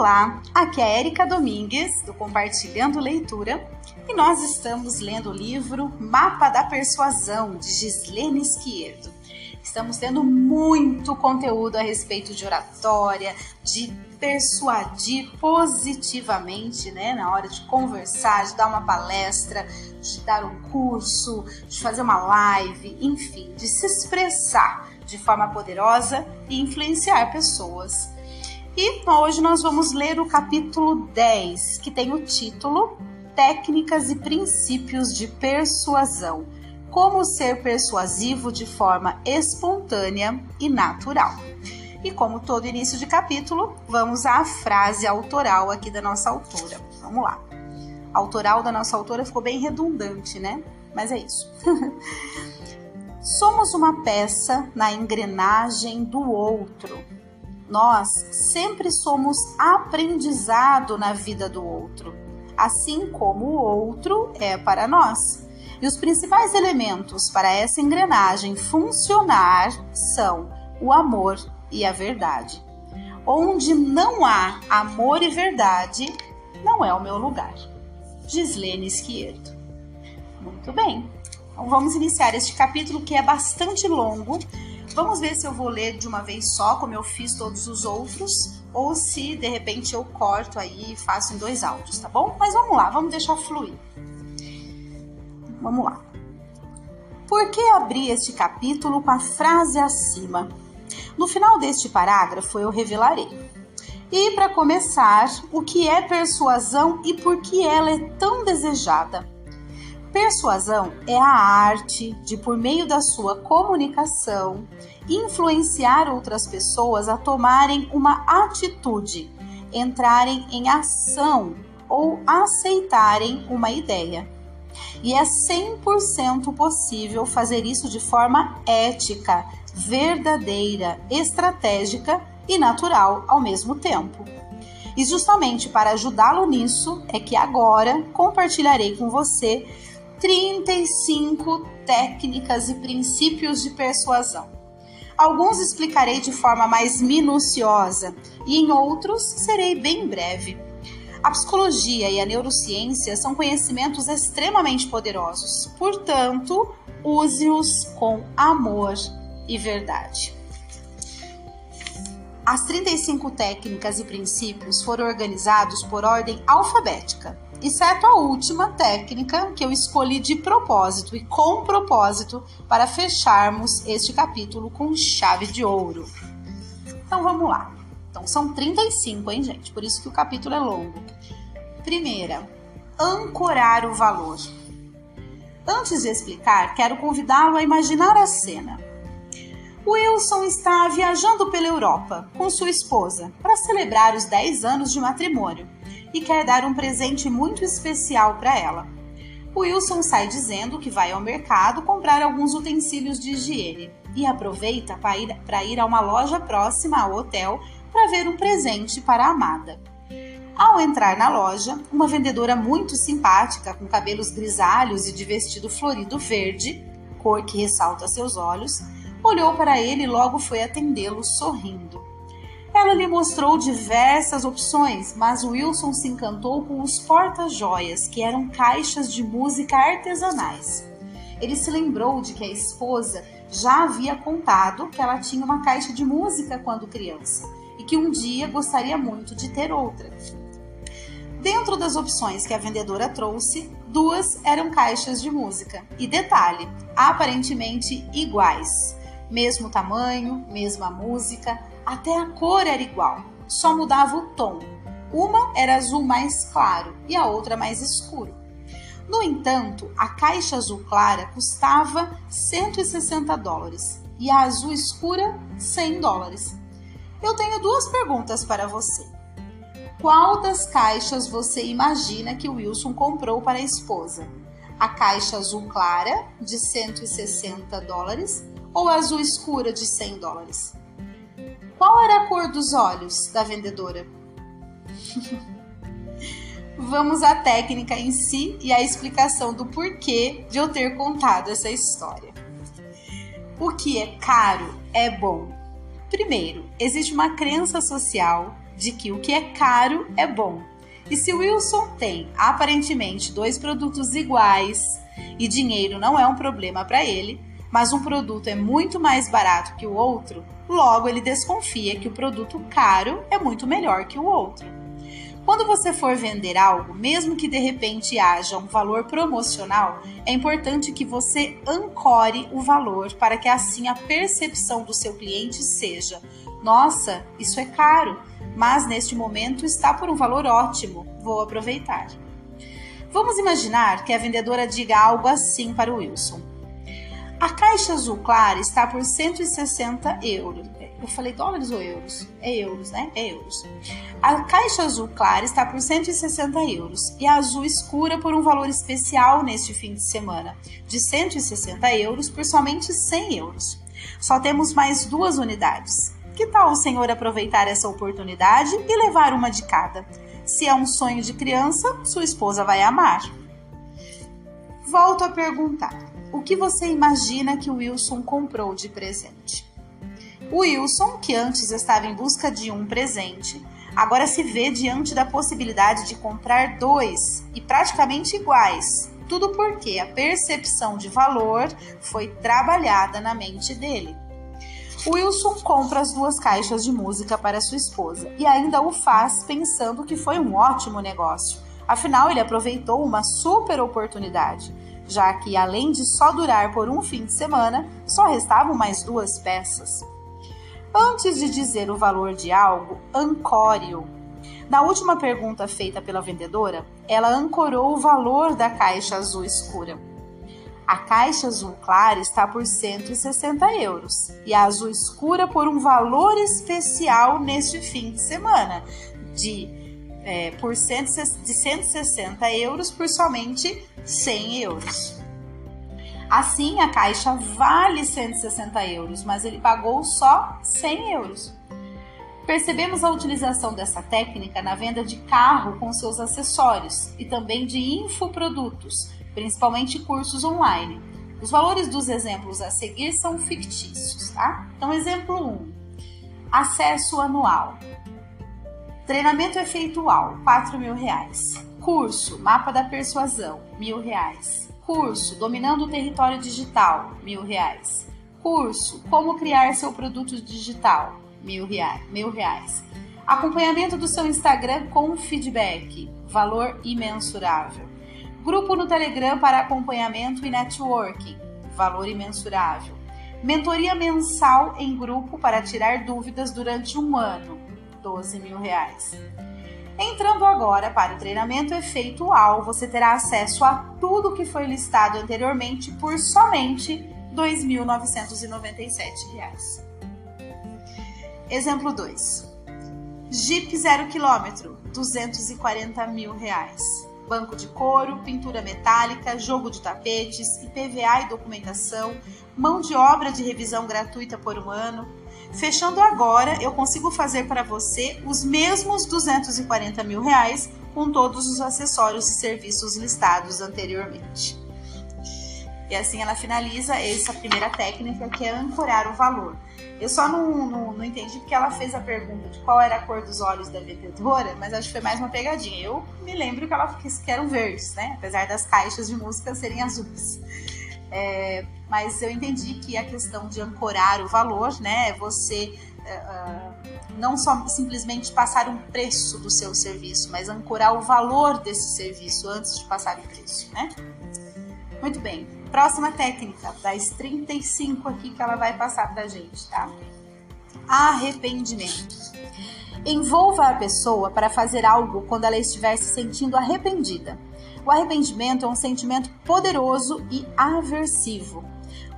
Olá, aqui é Erika Domingues, do Compartilhando Leitura, e nós estamos lendo o livro Mapa da Persuasão, de Gislene Esquierdo. Estamos tendo muito conteúdo a respeito de oratória, de persuadir positivamente, né, na hora de conversar, de dar uma palestra, de dar um curso, de fazer uma live, enfim, de se expressar de forma poderosa e influenciar pessoas. E hoje nós vamos ler o capítulo 10, que tem o título Técnicas e Princípios de Persuasão. Como ser persuasivo de forma espontânea e natural. E como todo início de capítulo, vamos à frase autoral aqui da nossa autora. Vamos lá. Autoral da nossa autora ficou bem redundante, né? Mas é isso. Somos uma peça na engrenagem do outro nós sempre somos aprendizado na vida do outro, assim como o outro é para nós. E os principais elementos para essa engrenagem funcionar são o amor e a verdade. Onde não há amor e verdade, não é o meu lugar. Gislene Esquierdo. Muito bem. Então vamos iniciar este capítulo que é bastante longo, Vamos ver se eu vou ler de uma vez só, como eu fiz todos os outros, ou se de repente eu corto aí e faço em dois áudios, tá bom? Mas vamos lá, vamos deixar fluir. Vamos lá. Por que abrir este capítulo com a frase acima? No final deste parágrafo eu revelarei. E para começar, o que é persuasão e por que ela é tão desejada? Persuasão é a arte de, por meio da sua comunicação, influenciar outras pessoas a tomarem uma atitude, entrarem em ação ou aceitarem uma ideia. E é 100% possível fazer isso de forma ética, verdadeira, estratégica e natural ao mesmo tempo. E justamente para ajudá-lo nisso é que agora compartilharei com você 35 técnicas e princípios de persuasão. Alguns explicarei de forma mais minuciosa e em outros serei bem breve. A psicologia e a neurociência são conhecimentos extremamente poderosos, portanto, use-os com amor e verdade. As 35 técnicas e princípios foram organizados por ordem alfabética exceto a última técnica que eu escolhi de propósito e com propósito para fecharmos este capítulo com chave de ouro. Então vamos lá. Então são 35, hein, gente? Por isso que o capítulo é longo. Primeira, ancorar o valor. Antes de explicar, quero convidá-lo a imaginar a cena. Wilson está viajando pela Europa com sua esposa para celebrar os 10 anos de matrimônio e quer dar um presente muito especial para ela. Wilson sai dizendo que vai ao mercado comprar alguns utensílios de higiene e aproveita para ir, a uma loja próxima ao hotel para ver um presente para a amada. Ao entrar na loja, uma vendedora muito simpática, com cabelos grisalhos e de vestido florido verde, cor que ressalta seus olhos, olhou para ele e logo foi atendê-lo sorrindo. Ela lhe mostrou diversas opções, mas Wilson se encantou com os porta-joias, que eram caixas de música artesanais. Ele se lembrou de que a esposa já havia contado que ela tinha uma caixa de música quando criança e que um dia gostaria muito de ter outra. Dentro das opções que a vendedora trouxe, duas eram caixas de música. E detalhe, aparentemente iguais. Mesmo tamanho, mesma música, até a cor era igual, só mudava o tom. Uma era azul mais claro e a outra mais escuro. No entanto, a caixa azul clara custava 160 dólares e a azul escura 100 dólares. Eu tenho duas perguntas para você. Qual das caixas você imagina que Wilson comprou para a esposa? A caixa azul clara de 160 dólares ou a azul escura de 100 dólares? Qual era a cor dos olhos da vendedora? Vamos à técnica em si e à explicação do porquê de eu ter contado essa história. O que é caro é bom. Primeiro, existe uma crença social de que o que é caro é bom. E se Wilson tem aparentemente dois produtos iguais e dinheiro não é um problema para ele, mas um produto é muito mais barato que o outro, logo ele desconfia que o produto caro é muito melhor que o outro. Quando você for vender algo, mesmo que de repente haja um valor promocional, é importante que você ancore o valor para que assim a percepção do seu cliente seja: nossa, isso é caro, mas neste momento está por um valor ótimo, vou aproveitar. Vamos imaginar que a vendedora diga algo assim para o Wilson. A caixa azul clara está por 160 euros. Eu falei dólares ou euros? É euros, né? É euros. A caixa azul clara está por 160 euros e a azul escura por um valor especial neste fim de semana, de 160 euros por somente 100 euros. Só temos mais duas unidades. Que tal o senhor aproveitar essa oportunidade e levar uma de cada? Se é um sonho de criança, sua esposa vai amar. Volto a perguntar o que você imagina que Wilson comprou de presente? Wilson, que antes estava em busca de um presente, agora se vê diante da possibilidade de comprar dois e praticamente iguais. Tudo porque a percepção de valor foi trabalhada na mente dele. Wilson compra as duas caixas de música para sua esposa e ainda o faz pensando que foi um ótimo negócio. Afinal, ele aproveitou uma super oportunidade já que além de só durar por um fim de semana, só restavam mais duas peças. Antes de dizer o valor de algo, ancore-o. Na última pergunta feita pela vendedora, ela ancorou o valor da caixa azul escura. A caixa azul clara está por 160 euros e a azul escura por um valor especial neste fim de semana, de é, por cento, de 160 euros por somente 100 euros. Assim, a caixa vale 160 euros, mas ele pagou só 100 euros. Percebemos a utilização dessa técnica na venda de carro com seus acessórios e também de infoprodutos, principalmente cursos online. Os valores dos exemplos a seguir são fictícios, tá? Então, exemplo 1: acesso anual. Treinamento efeitual, 4 mil reais. Curso, mapa da persuasão, mil reais. Curso, dominando o território digital, mil reais. Curso, como criar seu produto digital, mil reais. Mil reais. Acompanhamento do seu Instagram com feedback, valor imensurável. Grupo no Telegram para acompanhamento e networking, valor imensurável. Mentoria mensal em grupo para tirar dúvidas durante um ano, 12 mil reais. Entrando agora para o treinamento efeitual, você terá acesso a tudo que foi listado anteriormente por somente R$ 2.997. Exemplo 2. Jeep 0 km, 240 mil reais. Banco de couro, pintura metálica, jogo de tapetes, IPVA e documentação, mão de obra de revisão gratuita por um ano, Fechando agora, eu consigo fazer para você os mesmos 240 mil reais com todos os acessórios e serviços listados anteriormente. E assim ela finaliza essa primeira técnica, que é ancorar o valor. Eu só não, não, não, entendi porque ela fez a pergunta de qual era a cor dos olhos da vendedora, mas acho que foi mais uma pegadinha. Eu me lembro que ela quis que eram verdes, né? Apesar das caixas de música serem azuis. É, mas eu entendi que a questão de ancorar o valor, né, é você uh, não só simplesmente passar um preço do seu serviço, mas ancorar o valor desse serviço antes de passar o preço, né? Muito bem. Próxima técnica, das 35 aqui que ela vai passar pra gente, tá? Arrependimento. Envolva a pessoa para fazer algo quando ela estiver se sentindo arrependida. O arrependimento é um sentimento poderoso e aversivo.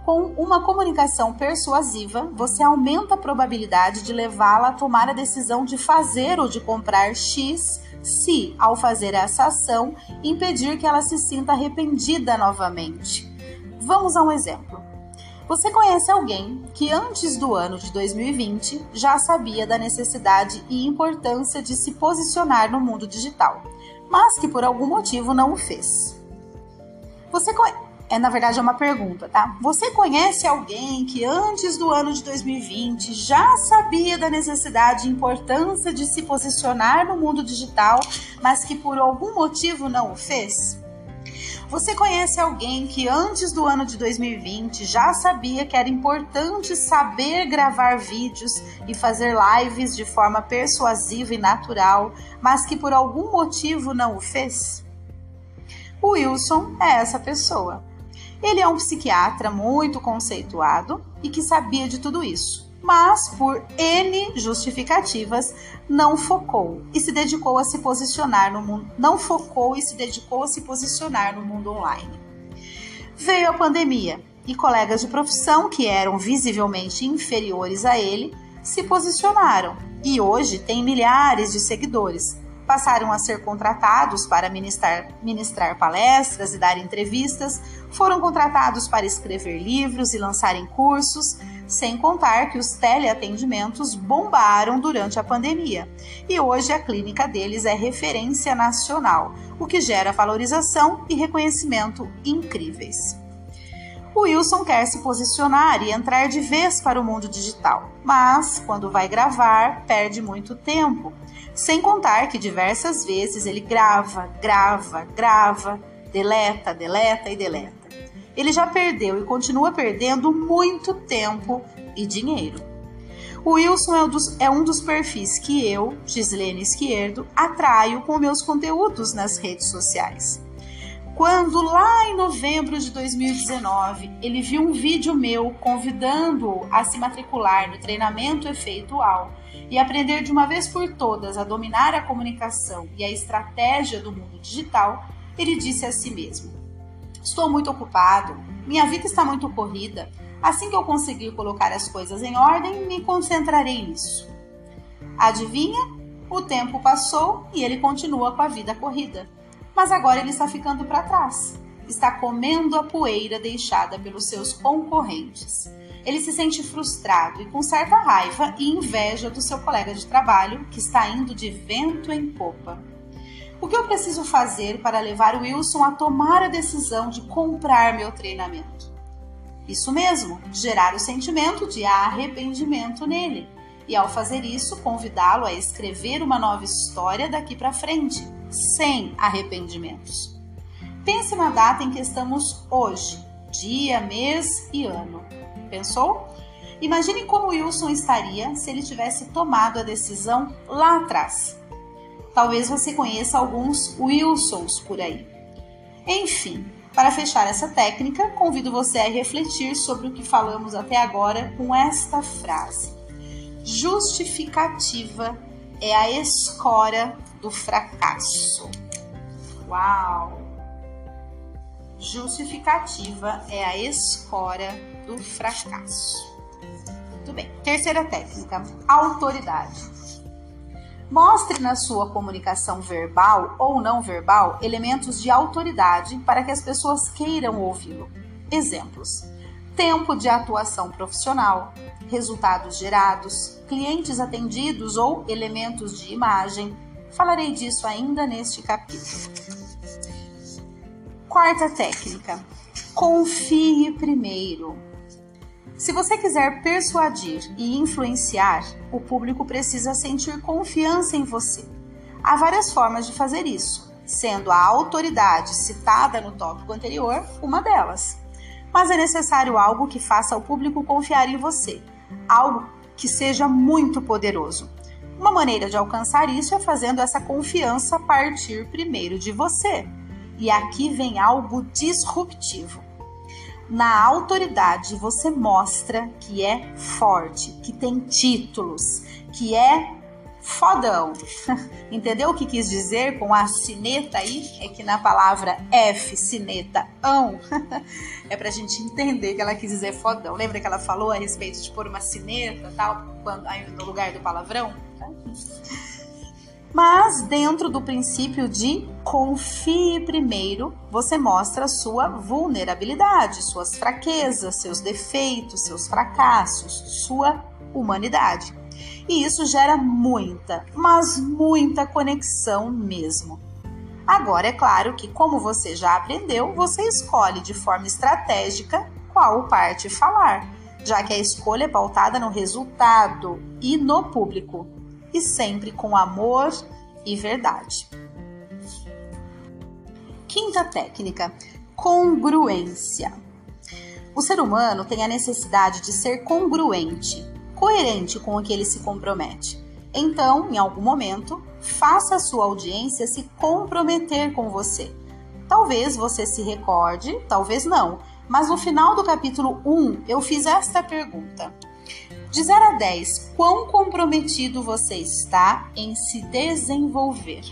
Com uma comunicação persuasiva, você aumenta a probabilidade de levá-la a tomar a decisão de fazer ou de comprar X se, ao fazer essa ação, impedir que ela se sinta arrependida novamente. Vamos a um exemplo. Você conhece alguém que antes do ano de 2020 já sabia da necessidade e importância de se posicionar no mundo digital, mas que por algum motivo não o fez. Você é na verdade é uma pergunta, tá? Você conhece alguém que antes do ano de 2020 já sabia da necessidade e importância de se posicionar no mundo digital, mas que por algum motivo não o fez? Você conhece alguém que antes do ano de 2020 já sabia que era importante saber gravar vídeos e fazer lives de forma persuasiva e natural, mas que por algum motivo não o fez? O Wilson é essa pessoa. Ele é um psiquiatra muito conceituado e que sabia de tudo isso mas por N justificativas não focou e se dedicou a se posicionar no mundo, não focou e se dedicou a se posicionar no mundo online. Veio a pandemia e colegas de profissão que eram visivelmente inferiores a ele se posicionaram e hoje tem milhares de seguidores. Passaram a ser contratados para ministrar, ministrar palestras e dar entrevistas, foram contratados para escrever livros e lançarem cursos, sem contar que os teleatendimentos bombaram durante a pandemia. E hoje a clínica deles é referência nacional, o que gera valorização e reconhecimento incríveis. O Wilson quer se posicionar e entrar de vez para o mundo digital, mas quando vai gravar, perde muito tempo. Sem contar que diversas vezes ele grava, grava, grava, deleta, deleta e deleta ele já perdeu e continua perdendo muito tempo e dinheiro. O Wilson é um dos, é um dos perfis que eu, Gislene Esquerdo, atraio com meus conteúdos nas redes sociais. Quando lá em novembro de 2019 ele viu um vídeo meu convidando-o a se matricular no treinamento efeitual e aprender de uma vez por todas a dominar a comunicação e a estratégia do mundo digital, ele disse a si mesmo: Estou muito ocupado, minha vida está muito corrida. Assim que eu conseguir colocar as coisas em ordem, me concentrarei nisso. Adivinha? O tempo passou e ele continua com a vida corrida. Mas agora ele está ficando para trás. Está comendo a poeira deixada pelos seus concorrentes. Ele se sente frustrado e com certa raiva e inveja do seu colega de trabalho que está indo de vento em popa. O que eu preciso fazer para levar o Wilson a tomar a decisão de comprar meu treinamento? Isso mesmo, gerar o sentimento de arrependimento nele. E ao fazer isso, convidá-lo a escrever uma nova história daqui para frente, sem arrependimentos. Pense na data em que estamos hoje, dia, mês e ano. Pensou? Imagine como Wilson estaria se ele tivesse tomado a decisão lá atrás. Talvez você conheça alguns Wilsons por aí. Enfim, para fechar essa técnica, convido você a refletir sobre o que falamos até agora com esta frase: Justificativa é a escora do fracasso. Uau! Justificativa é a escora do fracasso. Muito bem. Terceira técnica: autoridade. Mostre na sua comunicação verbal ou não verbal elementos de autoridade para que as pessoas queiram ouvi-lo. Exemplos: tempo de atuação profissional, resultados gerados, clientes atendidos ou elementos de imagem. Falarei disso ainda neste capítulo. Quarta técnica: confie primeiro. Se você quiser persuadir e influenciar, o público precisa sentir confiança em você. Há várias formas de fazer isso, sendo a autoridade citada no tópico anterior uma delas. Mas é necessário algo que faça o público confiar em você, algo que seja muito poderoso. Uma maneira de alcançar isso é fazendo essa confiança partir primeiro de você. E aqui vem algo disruptivo na autoridade você mostra que é forte, que tem títulos, que é fodão. Entendeu o que quis dizer com a cineta aí? É que na palavra F, cineta, ão, é pra gente entender que ela quis dizer fodão. Lembra que ela falou a respeito de pôr uma cineta tal, quando, aí no lugar do palavrão? Mas dentro do princípio de confie primeiro, você mostra sua vulnerabilidade, suas fraquezas, seus defeitos, seus fracassos, sua humanidade. E isso gera muita, mas muita conexão mesmo. Agora, é claro que, como você já aprendeu, você escolhe de forma estratégica qual parte falar, já que a escolha é pautada no resultado e no público, e sempre com amor e verdade. Quinta técnica: congruência. O ser humano tem a necessidade de ser congruente, coerente com o que ele se compromete. Então, em algum momento, faça a sua audiência se comprometer com você. Talvez você se recorde, talvez não, mas no final do capítulo 1 eu fiz esta pergunta: De 0 a 10, quão comprometido você está em se desenvolver?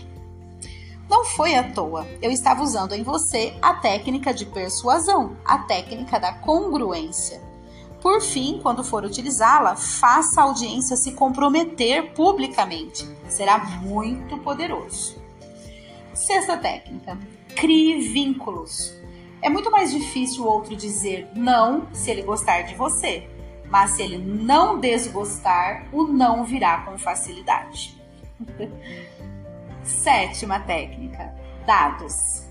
Não foi à toa, eu estava usando em você a técnica de persuasão, a técnica da congruência. Por fim, quando for utilizá-la, faça a audiência se comprometer publicamente. Será muito poderoso. Sexta técnica: crie vínculos. É muito mais difícil o outro dizer não se ele gostar de você, mas se ele não desgostar, o não virá com facilidade. Sétima técnica: dados.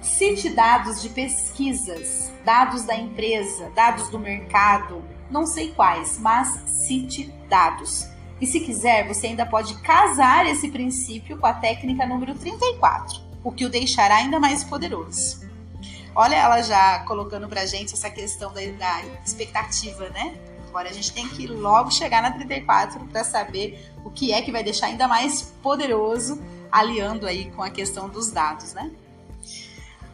Cite dados de pesquisas, dados da empresa, dados do mercado, não sei quais, mas cite dados. E se quiser, você ainda pode casar esse princípio com a técnica número 34, o que o deixará ainda mais poderoso. Olha ela já colocando pra gente essa questão da, da expectativa, né? Agora a gente tem que logo chegar na 34 para saber o que é que vai deixar ainda mais poderoso, aliando aí com a questão dos dados, né?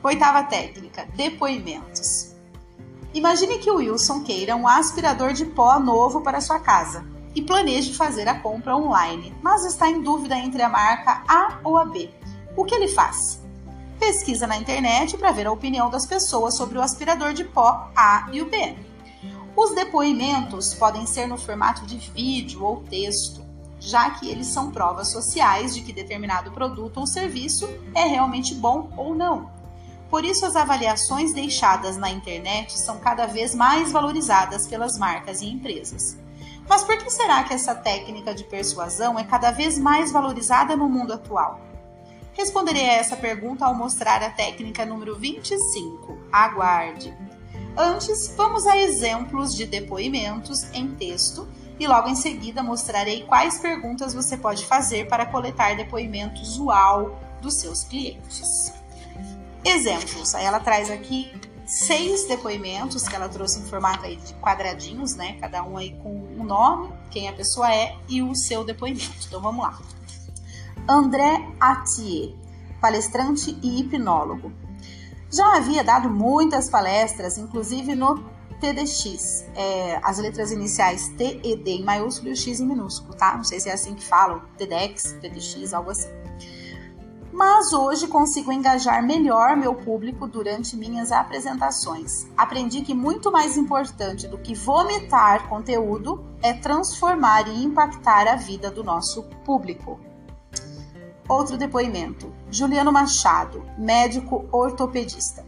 Oitava técnica: depoimentos. Imagine que o Wilson queira um aspirador de pó novo para sua casa e planeje fazer a compra online, mas está em dúvida entre a marca A ou a B. O que ele faz? Pesquisa na internet para ver a opinião das pessoas sobre o aspirador de pó A e o B. Os depoimentos podem ser no formato de vídeo ou texto, já que eles são provas sociais de que determinado produto ou serviço é realmente bom ou não. Por isso, as avaliações deixadas na internet são cada vez mais valorizadas pelas marcas e empresas. Mas por que será que essa técnica de persuasão é cada vez mais valorizada no mundo atual? Responderei a essa pergunta ao mostrar a técnica número 25. Aguarde. Antes, vamos a exemplos de depoimentos em texto e logo em seguida mostrarei quais perguntas você pode fazer para coletar depoimentos uau dos seus clientes. Exemplos. Aí ela traz aqui seis depoimentos que ela trouxe em formato aí de quadradinhos, né? Cada um aí com o um nome, quem a pessoa é e o seu depoimento. Então vamos lá. André Atier, palestrante e hipnólogo. Já havia dado muitas palestras, inclusive no TDX, é, as letras iniciais T e D em maiúsculo e o X em minúsculo, tá? Não sei se é assim que falam, TEDx, TDX, algo assim mas hoje consigo engajar melhor meu público durante minhas apresentações. Aprendi que muito mais importante do que vomitar conteúdo é transformar e impactar a vida do nosso público. Outro depoimento: Juliano Machado, médico ortopedista.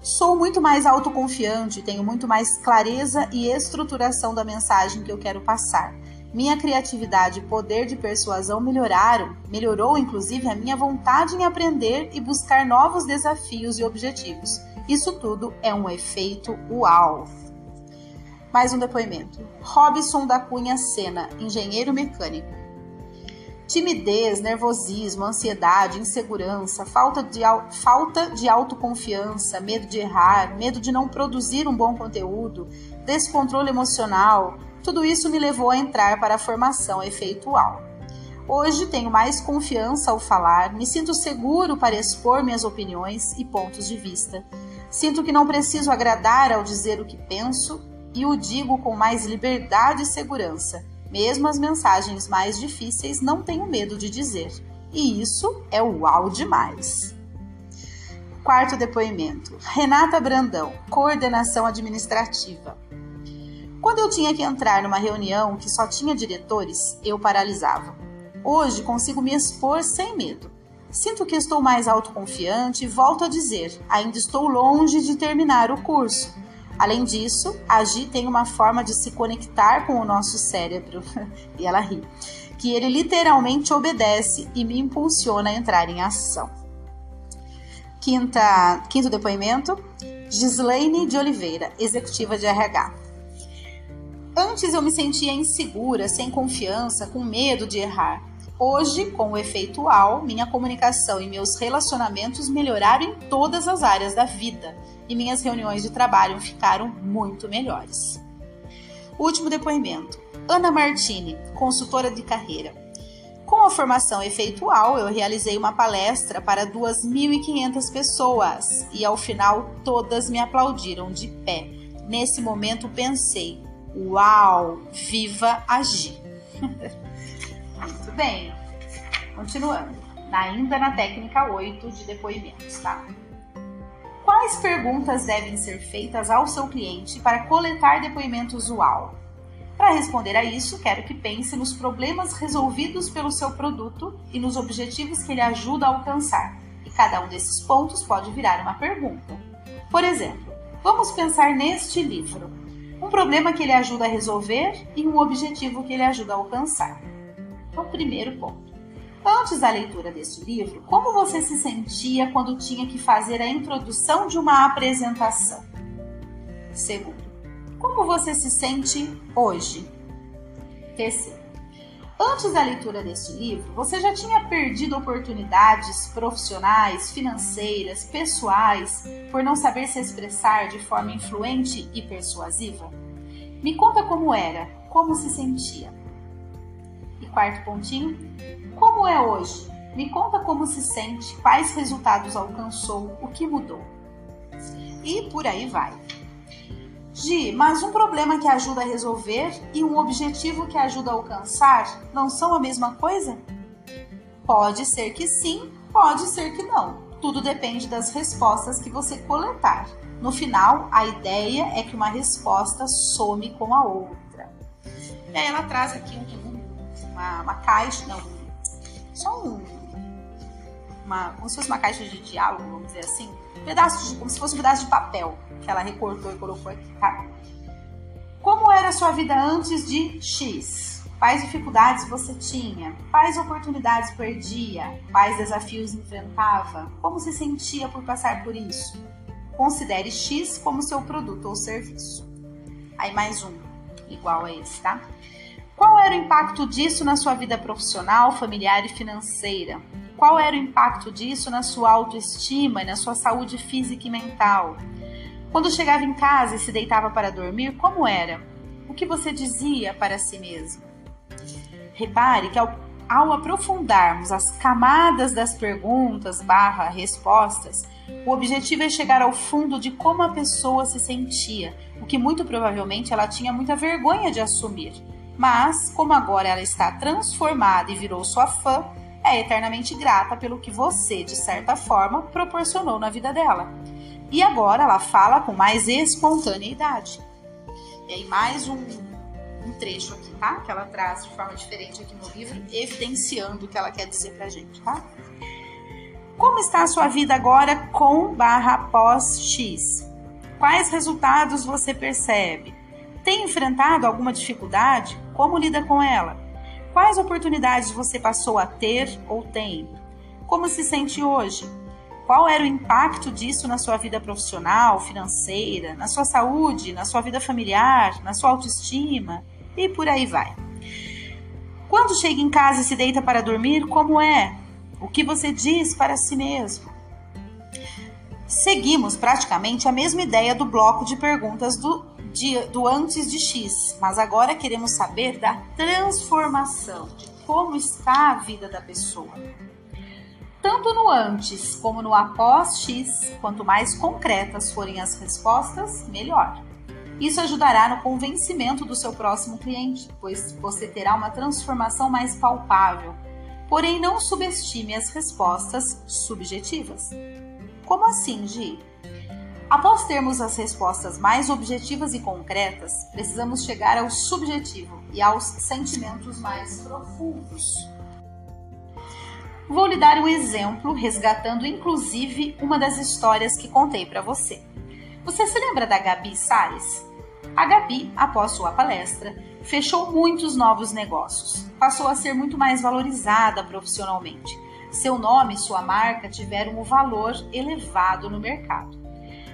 Sou muito mais autoconfiante, tenho muito mais clareza e estruturação da mensagem que eu quero passar minha criatividade e poder de persuasão melhoraram, melhorou inclusive a minha vontade em aprender e buscar novos desafios e objetivos. Isso tudo é um efeito uau. Mais um depoimento. Robson da Cunha Sena, engenheiro mecânico. Timidez, nervosismo, ansiedade, insegurança, falta de, falta de autoconfiança, medo de errar, medo de não produzir um bom conteúdo, descontrole emocional, tudo isso me levou a entrar para a formação efeitual. Hoje tenho mais confiança ao falar, me sinto seguro para expor minhas opiniões e pontos de vista. Sinto que não preciso agradar ao dizer o que penso e o digo com mais liberdade e segurança. Mesmo as mensagens mais difíceis não tenho medo de dizer. E isso é uau demais. Quarto depoimento. Renata Brandão, coordenação administrativa. Quando eu tinha que entrar numa reunião que só tinha diretores, eu paralisava. Hoje consigo me expor sem medo. Sinto que estou mais autoconfiante e volto a dizer: ainda estou longe de terminar o curso. Além disso, agir tem uma forma de se conectar com o nosso cérebro, e ela ri, que ele literalmente obedece e me impulsiona a entrar em ação. Quinta, quinto depoimento, Gislaine de Oliveira, executiva de RH. Antes eu me sentia insegura, sem confiança, com medo de errar. Hoje, com o efeito UAU, minha comunicação e meus relacionamentos melhoraram em todas as áreas da vida e minhas reuniões de trabalho ficaram muito melhores. Último depoimento. Ana Martini, consultora de carreira. Com a formação efeitual, eu realizei uma palestra para 2.500 pessoas e ao final todas me aplaudiram de pé. Nesse momento pensei: Uau, viva agir! Muito bem, continuando, ainda na técnica 8 de depoimentos, tá? Quais perguntas devem ser feitas ao seu cliente para coletar depoimentos UAU? Para responder a isso, quero que pense nos problemas resolvidos pelo seu produto e nos objetivos que ele ajuda a alcançar. E cada um desses pontos pode virar uma pergunta. Por exemplo, vamos pensar neste livro: um problema que ele ajuda a resolver e um objetivo que ele ajuda a alcançar. Então, primeiro ponto. Antes da leitura deste livro, como você se sentia quando tinha que fazer a introdução de uma apresentação? Segundo, como você se sente hoje? Terceiro, antes da leitura deste livro, você já tinha perdido oportunidades profissionais, financeiras, pessoais por não saber se expressar de forma influente e persuasiva? Me conta como era, como se sentia. Quarto pontinho, como é hoje? Me conta como se sente, quais resultados alcançou, o que mudou. E por aí vai. Gi, mas um problema que ajuda a resolver e um objetivo que ajuda a alcançar não são a mesma coisa? Pode ser que sim, pode ser que não. Tudo depende das respostas que você coletar. No final, a ideia é que uma resposta some com a outra. E aí ela traz aqui um, uma, uma caixa, não, só um, uma, como se fosse uma caixa de diálogo, vamos dizer assim, um pedaço de, como se fosse um pedaço de papel que ela recortou e colocou aqui, tá? Como era a sua vida antes de X? Quais dificuldades você tinha? Quais oportunidades perdia? Quais desafios enfrentava? Como se sentia por passar por isso? Considere X como seu produto ou serviço. Aí mais um, igual a esse, tá? Qual era o impacto disso na sua vida profissional, familiar e financeira? Qual era o impacto disso na sua autoestima e na sua saúde física e mental? Quando chegava em casa e se deitava para dormir, como era? O que você dizia para si mesmo? Repare que ao, ao aprofundarmos as camadas das perguntas barra respostas, o objetivo é chegar ao fundo de como a pessoa se sentia, o que muito provavelmente ela tinha muita vergonha de assumir mas, como agora ela está transformada e virou sua fã, é eternamente grata pelo que você, de certa forma, proporcionou na vida dela. E agora ela fala com mais espontaneidade. E aí, mais um, um trecho aqui, tá? Que ela traz de forma diferente aqui no livro, evidenciando o que ela quer dizer pra gente, tá? Como está a sua vida agora com barra pós X? Quais resultados você percebe? Tem enfrentado alguma dificuldade? Como lida com ela? Quais oportunidades você passou a ter ou tem? Como se sente hoje? Qual era o impacto disso na sua vida profissional, financeira, na sua saúde, na sua vida familiar, na sua autoestima e por aí vai. Quando chega em casa e se deita para dormir, como é? O que você diz para si mesmo? Seguimos praticamente a mesma ideia do bloco de perguntas do de, do antes de X, mas agora queremos saber da transformação, de como está a vida da pessoa. Tanto no antes como no após X, quanto mais concretas forem as respostas, melhor. Isso ajudará no convencimento do seu próximo cliente, pois você terá uma transformação mais palpável. Porém, não subestime as respostas subjetivas. Como assim, Gi? Após termos as respostas mais objetivas e concretas, precisamos chegar ao subjetivo e aos sentimentos mais profundos. Vou lhe dar um exemplo, resgatando inclusive uma das histórias que contei para você. Você se lembra da Gabi Salles? A Gabi, após sua palestra, fechou muitos novos negócios, passou a ser muito mais valorizada profissionalmente seu nome e sua marca tiveram um valor elevado no mercado.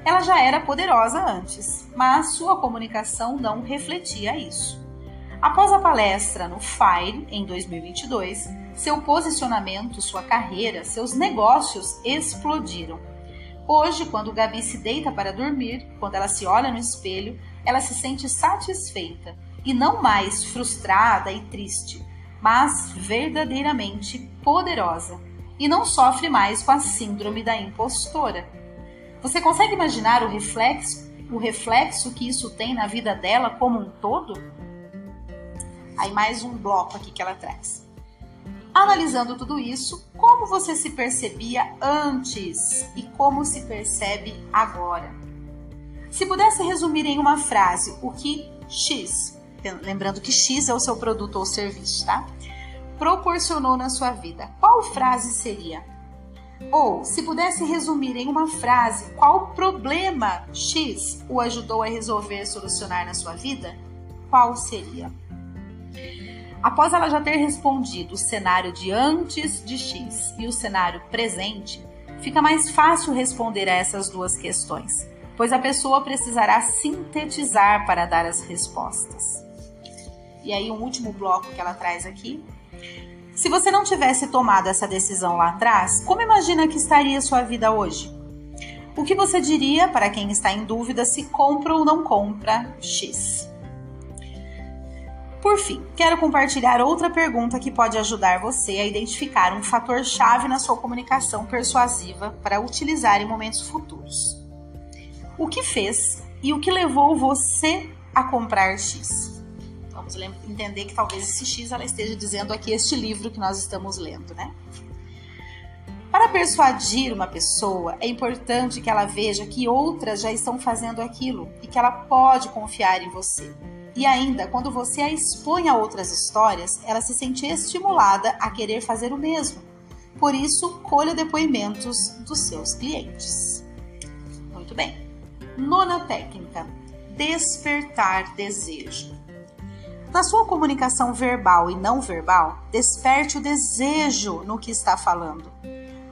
Ela já era poderosa antes, mas sua comunicação não refletia isso. Após a palestra no FIRE em 2022, seu posicionamento, sua carreira, seus negócios explodiram. Hoje, quando Gabi se deita para dormir, quando ela se olha no espelho, ela se sente satisfeita e não mais frustrada e triste, mas verdadeiramente poderosa e não sofre mais com a síndrome da impostora. Você consegue imaginar o reflexo, o reflexo que isso tem na vida dela como um todo? Aí mais um bloco aqui que ela traz. Analisando tudo isso, como você se percebia antes e como se percebe agora? Se pudesse resumir em uma frase o que X, lembrando que X é o seu produto ou serviço, tá? Proporcionou na sua vida, qual frase seria? Ou, se pudesse resumir em uma frase, qual problema X o ajudou a resolver, solucionar na sua vida? Qual seria? Após ela já ter respondido o cenário de antes de X e o cenário presente, fica mais fácil responder a essas duas questões, pois a pessoa precisará sintetizar para dar as respostas. E aí, um último bloco que ela traz aqui se você não tivesse tomado essa decisão lá atrás, como imagina que estaria sua vida hoje? O que você diria para quem está em dúvida se compra ou não compra X? Por fim, quero compartilhar outra pergunta que pode ajudar você a identificar um fator-chave na sua comunicação persuasiva para utilizar em momentos futuros. O que fez e o que levou você a comprar X? Vamos entender que talvez esse X ela esteja dizendo aqui este livro que nós estamos lendo, né? Para persuadir uma pessoa, é importante que ela veja que outras já estão fazendo aquilo e que ela pode confiar em você. E ainda, quando você a expõe a outras histórias, ela se sente estimulada a querer fazer o mesmo. Por isso, colha depoimentos dos seus clientes. Muito bem. Nona técnica: despertar desejo. Na sua comunicação verbal e não verbal, desperte o desejo no que está falando.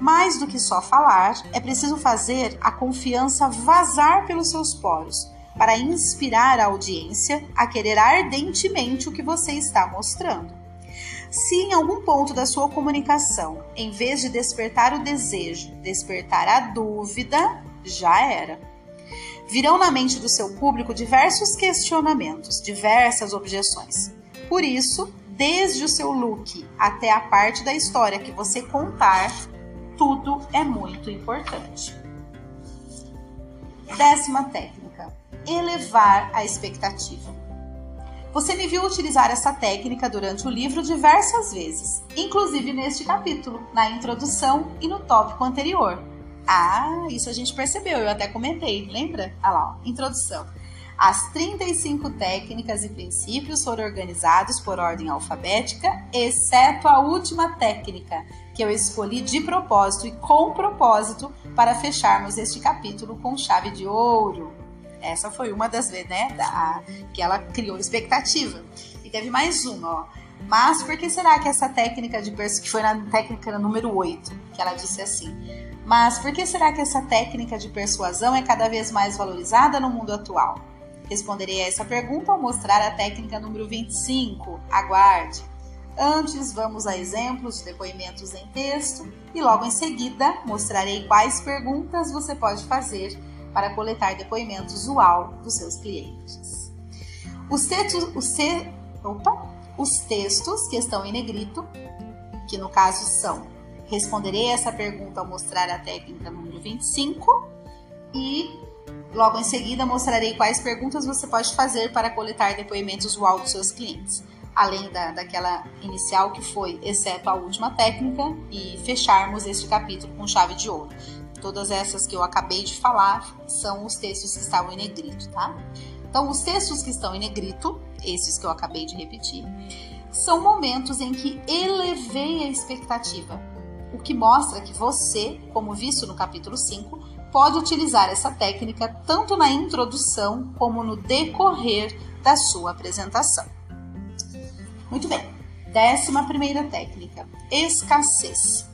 Mais do que só falar, é preciso fazer a confiança vazar pelos seus poros, para inspirar a audiência a querer ardentemente o que você está mostrando. Se em algum ponto da sua comunicação, em vez de despertar o desejo, despertar a dúvida, já era virão na mente do seu público diversos questionamentos, diversas objeções. Por isso, desde o seu look até a parte da história que você contar, tudo é muito importante. Décima técnica: elevar a expectativa. Você me viu utilizar essa técnica durante o livro diversas vezes, inclusive neste capítulo, na introdução e no tópico anterior. Ah, isso a gente percebeu, eu até comentei, lembra? Ah lá, ó, introdução. As 35 técnicas e princípios foram organizados por ordem alfabética, exceto a última técnica, que eu escolhi de propósito e com propósito para fecharmos este capítulo com chave de ouro. Essa foi uma das vezes, né, da, que ela criou expectativa. E teve mais uma, ó. Mas por que será que essa técnica de que foi na técnica número 8, que ela disse assim: mas por que será que essa técnica de persuasão é cada vez mais valorizada no mundo atual? Responderei a essa pergunta ao mostrar a técnica número 25. Aguarde! Antes, vamos a exemplos de depoimentos em texto e logo em seguida mostrarei quais perguntas você pode fazer para coletar depoimentos UAU dos seus clientes. Os os, te, opa, os textos que estão em negrito, que no caso são Responderei essa pergunta ao mostrar a técnica número 25 e logo em seguida mostrarei quais perguntas você pode fazer para coletar depoimentos UAU dos seus clientes, além da, daquela inicial que foi, exceto a última técnica, e fecharmos este capítulo com chave de ouro. Todas essas que eu acabei de falar são os textos que estavam em negrito, tá? Então, os textos que estão em negrito, esses que eu acabei de repetir, são momentos em que elevei a expectativa, o que mostra que você, como visto no capítulo 5, pode utilizar essa técnica tanto na introdução como no decorrer da sua apresentação. Muito bem. Décima primeira técnica: escassez.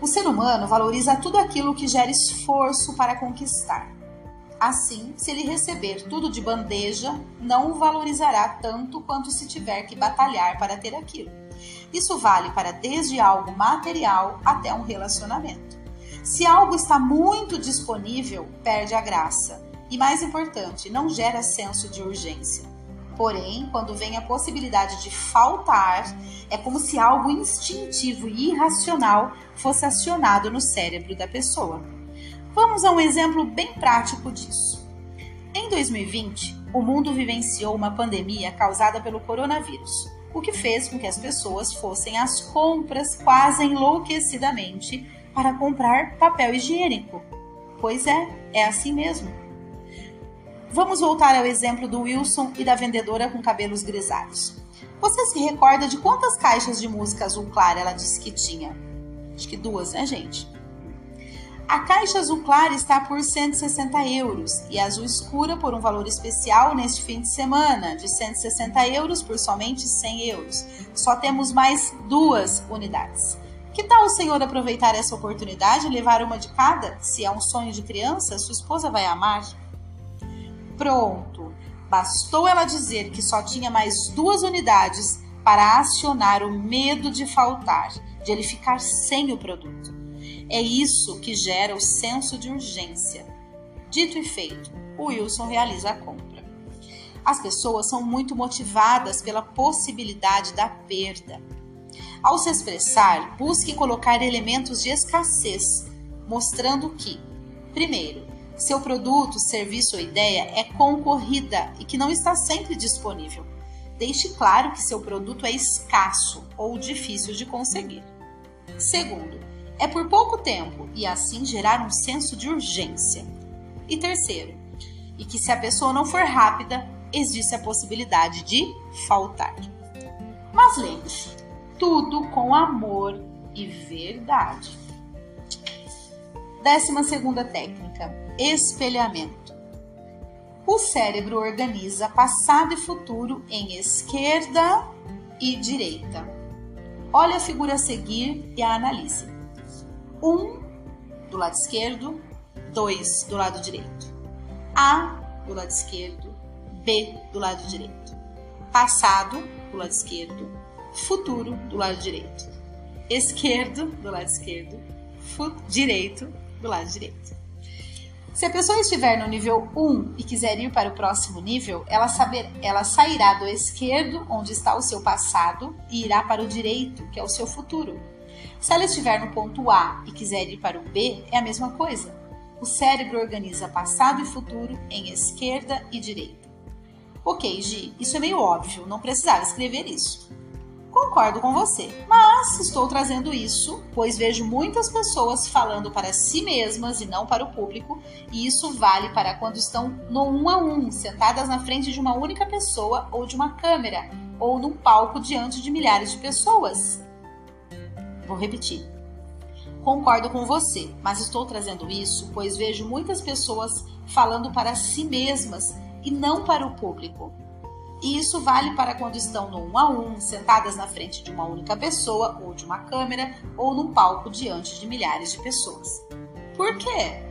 O ser humano valoriza tudo aquilo que gera esforço para conquistar. Assim, se ele receber tudo de bandeja, não o valorizará tanto quanto se tiver que batalhar para ter aquilo. Isso vale para desde algo material até um relacionamento. Se algo está muito disponível, perde a graça. E mais importante, não gera senso de urgência. Porém, quando vem a possibilidade de faltar, é como se algo instintivo e irracional fosse acionado no cérebro da pessoa. Vamos a um exemplo bem prático disso. Em 2020, o mundo vivenciou uma pandemia causada pelo coronavírus, o que fez com que as pessoas fossem às compras quase enlouquecidamente para comprar papel higiênico. Pois é, é assim mesmo. Vamos voltar ao exemplo do Wilson e da vendedora com cabelos grisalhos. Você se recorda de quantas caixas de música azul clara ela disse que tinha? Acho que duas, né, gente? A caixa azul clara está por 160 euros e a azul escura por um valor especial neste fim de semana, de 160 euros por somente 100 euros. Só temos mais duas unidades. Que tal o senhor aproveitar essa oportunidade e levar uma de cada? Se é um sonho de criança, sua esposa vai amar. Pronto! Bastou ela dizer que só tinha mais duas unidades para acionar o medo de faltar, de ele ficar sem o produto. É isso que gera o senso de urgência. Dito e feito, o Wilson realiza a compra. As pessoas são muito motivadas pela possibilidade da perda. Ao se expressar, busque colocar elementos de escassez, mostrando que, primeiro, seu produto, serviço ou ideia é concorrida e que não está sempre disponível. Deixe claro que seu produto é escasso ou difícil de conseguir. Segundo, é por pouco tempo e assim gerar um senso de urgência. E terceiro, e que se a pessoa não for rápida, existe a possibilidade de faltar. Mas lembre-se, tudo com amor e verdade. Décima segunda técnica, espelhamento. O cérebro organiza passado e futuro em esquerda e direita. Olhe a figura a seguir e a analise. 1 um do lado esquerdo, 2 do lado direito. A do lado esquerdo, B do lado direito. Passado do lado esquerdo, futuro do lado direito. Esquerdo do lado esquerdo, direito do lado direito. Se a pessoa estiver no nível 1 e quiser ir para o próximo nível, ela, saber, ela sairá do esquerdo, onde está o seu passado, e irá para o direito, que é o seu futuro. Se ela estiver no ponto A e quiser ir para o B, é a mesma coisa. O cérebro organiza passado e futuro em esquerda e direita. Ok, Gi, isso é meio óbvio, não precisava escrever isso. Concordo com você, mas estou trazendo isso, pois vejo muitas pessoas falando para si mesmas e não para o público, e isso vale para quando estão no um a um, sentadas na frente de uma única pessoa ou de uma câmera, ou num palco diante de milhares de pessoas. Vou repetir. Concordo com você, mas estou trazendo isso pois vejo muitas pessoas falando para si mesmas e não para o público. E isso vale para quando estão no um a um, sentadas na frente de uma única pessoa, ou de uma câmera, ou num palco diante de milhares de pessoas. Por quê?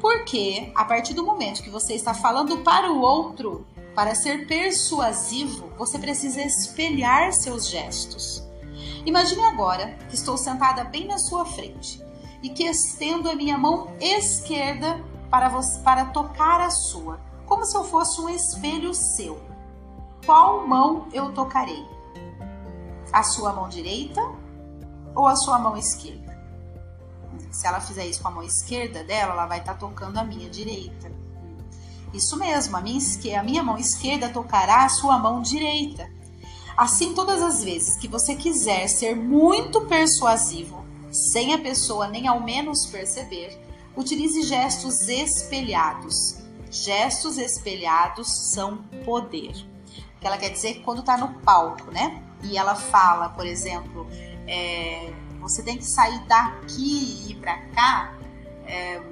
Porque a partir do momento que você está falando para o outro, para ser persuasivo, você precisa espelhar seus gestos. Imagine agora que estou sentada bem na sua frente e que estendo a minha mão esquerda para, você, para tocar a sua, como se eu fosse um espelho seu qual mão eu tocarei? A sua mão direita ou a sua mão esquerda? Se ela fizer isso com a mão esquerda dela, ela vai estar tá tocando a minha direita. Isso mesmo, a minha, a minha mão esquerda tocará a sua mão direita. Assim, todas as vezes que você quiser ser muito persuasivo, sem a pessoa nem ao menos perceber, utilize gestos espelhados. Gestos espelhados são poder que ela quer dizer quando está no palco, né? E ela fala, por exemplo, é, você tem que sair daqui e ir para cá. É,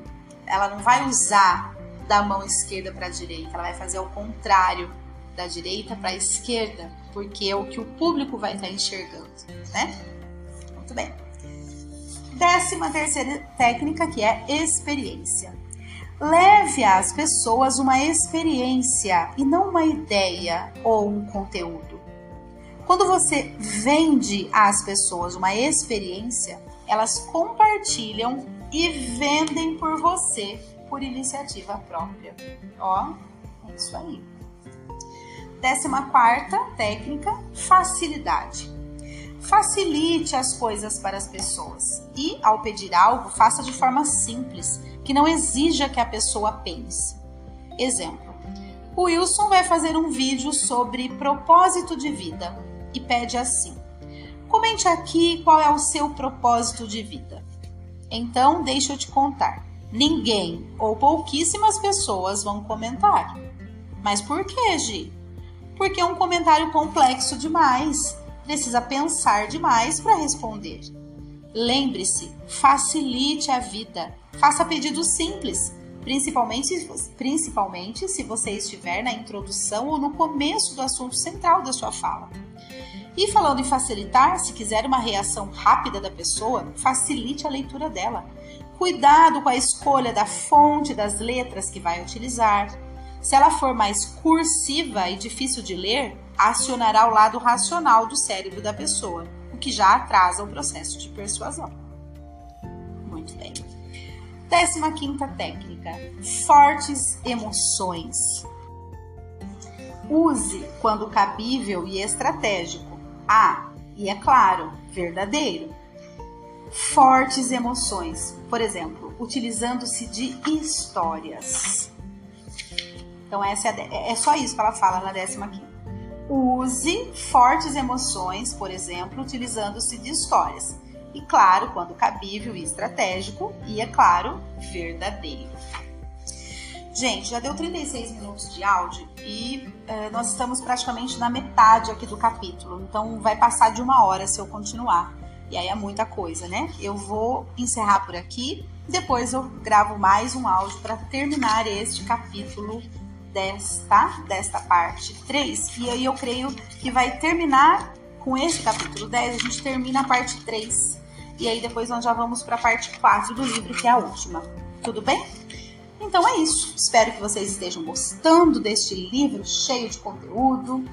ela não vai usar da mão esquerda para a direita, ela vai fazer ao contrário, da direita para a esquerda, porque é o que o público vai estar tá enxergando, né? Muito bem. Décima terceira técnica que é experiência. Leve às pessoas uma experiência e não uma ideia ou um conteúdo. Quando você vende às pessoas uma experiência, elas compartilham e vendem por você por iniciativa própria. Ó, é isso aí. Décima quarta técnica, facilidade. Facilite as coisas para as pessoas e, ao pedir algo, faça de forma simples, que não exija que a pessoa pense. Exemplo: o Wilson vai fazer um vídeo sobre propósito de vida e pede assim: comente aqui qual é o seu propósito de vida. Então, deixa eu te contar. Ninguém ou pouquíssimas pessoas vão comentar. Mas por que, Gi? Porque é um comentário complexo demais precisa pensar demais para responder. Lembre-se, facilite a vida, faça pedidos simples, principalmente, principalmente se você estiver na introdução ou no começo do assunto central da sua fala. E falando em facilitar, se quiser uma reação rápida da pessoa, facilite a leitura dela. Cuidado com a escolha da fonte das letras que vai utilizar. Se ela for mais cursiva e difícil de ler, acionará o lado racional do cérebro da pessoa, o que já atrasa o processo de persuasão. Muito bem. Décima quinta técnica: fortes emoções. Use quando cabível e estratégico. Ah, e é claro, verdadeiro. Fortes emoções, por exemplo, utilizando-se de histórias. Então, essa é, é só isso que ela fala na décima quinta. Use fortes emoções, por exemplo, utilizando-se de histórias. E claro, quando cabível e estratégico, e é claro, verdadeiro. Gente, já deu 36 minutos de áudio e uh, nós estamos praticamente na metade aqui do capítulo, então vai passar de uma hora se eu continuar. E aí é muita coisa, né? Eu vou encerrar por aqui, depois eu gravo mais um áudio para terminar este capítulo desta, desta parte 3. E aí eu creio que vai terminar com esse capítulo 10, a gente termina a parte 3. E aí depois nós já vamos para a parte 4 do livro, que é a última. Tudo bem? Então é isso. Espero que vocês estejam gostando deste livro cheio de conteúdo,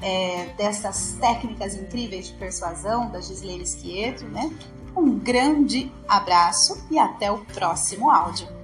é, dessas técnicas incríveis de persuasão da Gislene Schieto, né? Um grande abraço e até o próximo áudio.